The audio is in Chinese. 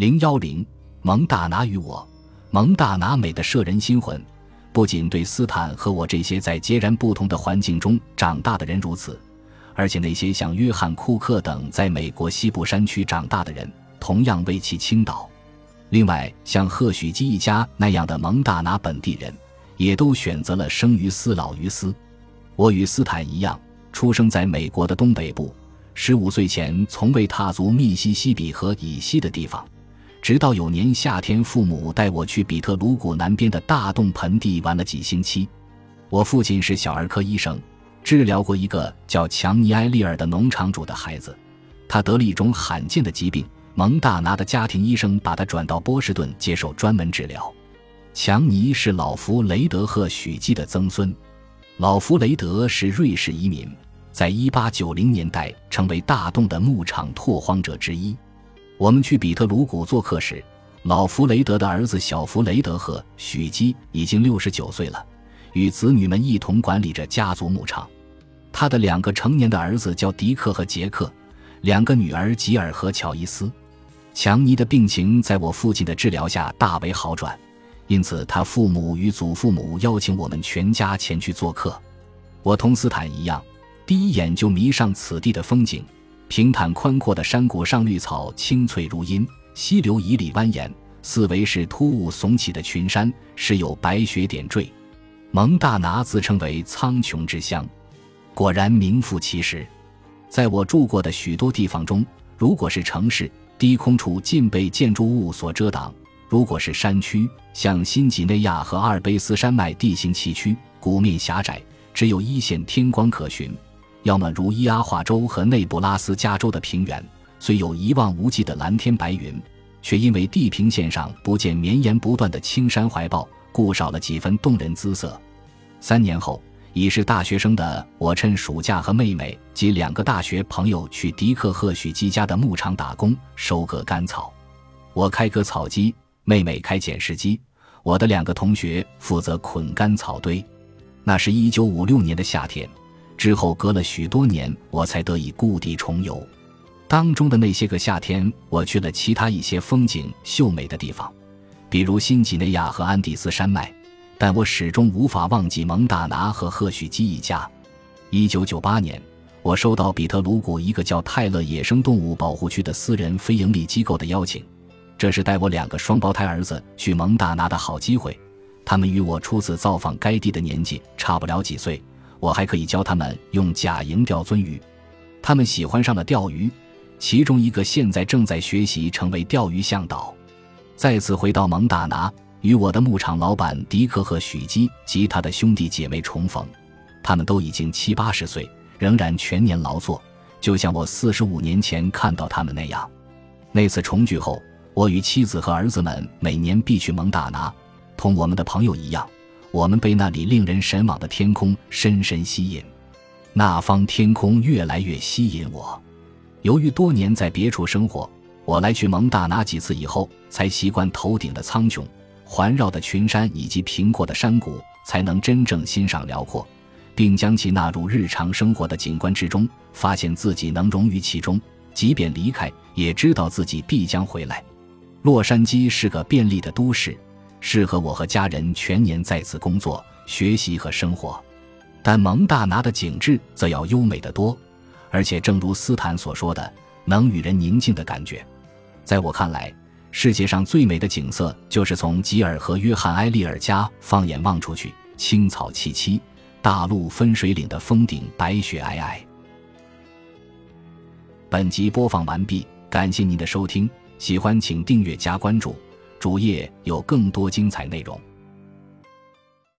零幺零，蒙大拿与我，蒙大拿美的摄人心魂，不仅对斯坦和我这些在截然不同的环境中长大的人如此，而且那些像约翰·库克等在美国西部山区长大的人同样为其倾倒。另外，像贺许基一家那样的蒙大拿本地人，也都选择了生于斯老于斯。我与斯坦一样，出生在美国的东北部，十五岁前从未踏足密西西比河以西的地方。直到有年夏天，父母带我去比特鲁谷南边的大洞盆地玩了几星期。我父亲是小儿科医生，治疗过一个叫强尼埃利尔的农场主的孩子。他得了一种罕见的疾病，蒙大拿的家庭医生把他转到波士顿接受专门治疗。强尼是老弗雷德赫许基的曾孙。老弗雷德是瑞士移民，在一八九零年代成为大洞的牧场拓荒者之一。我们去比特鲁谷做客时，老弗雷德的儿子小弗雷德和许基已经六十九岁了，与子女们一同管理着家族牧场。他的两个成年的儿子叫迪克和杰克，两个女儿吉尔和乔伊斯。强尼的病情在我父亲的治疗下大为好转，因此他父母与祖父母邀请我们全家前去做客。我同斯坦一样，第一眼就迷上此地的风景。平坦宽阔的山谷上，绿草青翠如茵，溪流迤逦蜿蜒，四围是突兀耸起的群山，时有白雪点缀。蒙大拿自称为苍穹之乡，果然名副其实。在我住过的许多地方中，如果是城市，低空处尽被建筑物所遮挡；如果是山区，像新几内亚和阿尔卑斯山脉，地形崎岖，谷面狭窄，只有一线天光可寻。要么如伊阿华州和内布拉斯加州的平原，虽有一望无际的蓝天白云，却因为地平线上不见绵延不断的青山怀抱，故少了几分动人姿色。三年后，已是大学生的我，趁暑假和妹妹及两个大学朋友去迪克赫许基家的牧场打工，收割干草。我开割草机，妹妹开捡拾机，我的两个同学负责捆干草堆。那是一九五六年的夏天。之后隔了许多年，我才得以故地重游。当中的那些个夏天，我去了其他一些风景秀美的地方，比如新几内亚和安第斯山脉。但我始终无法忘记蒙大拿和赫许基一家。一九九八年，我收到比特鲁谷一个叫泰勒野生动物保护区的私人非营利机构的邀请，这是带我两个双胞胎儿子去蒙大拿的好机会。他们与我初次造访该地的年纪差不了几岁。我还可以教他们用假银钓鳟鱼，他们喜欢上了钓鱼，其中一个现在正在学习成为钓鱼向导。再次回到蒙大拿，与我的牧场老板迪克和许基及他的兄弟姐妹重逢，他们都已经七八十岁，仍然全年劳作，就像我四十五年前看到他们那样。那次重聚后，我与妻子和儿子们每年必去蒙大拿，同我们的朋友一样。我们被那里令人神往的天空深深吸引，那方天空越来越吸引我。由于多年在别处生活，我来去蒙大拿几次以后，才习惯头顶的苍穹、环绕的群山以及平阔的山谷，才能真正欣赏辽阔，并将其纳入日常生活的景观之中，发现自己能融于其中，即便离开，也知道自己必将回来。洛杉矶是个便利的都市。适合我和家人全年在此工作、学习和生活，但蒙大拿的景致则要优美得多，而且正如斯坦所说的，能与人宁静的感觉。在我看来，世界上最美的景色就是从吉尔和约翰·埃利尔家放眼望出去，青草萋萋，大陆分水岭的峰顶白雪皑皑。本集播放完毕，感谢您的收听，喜欢请订阅加关注。主页有更多精彩内容。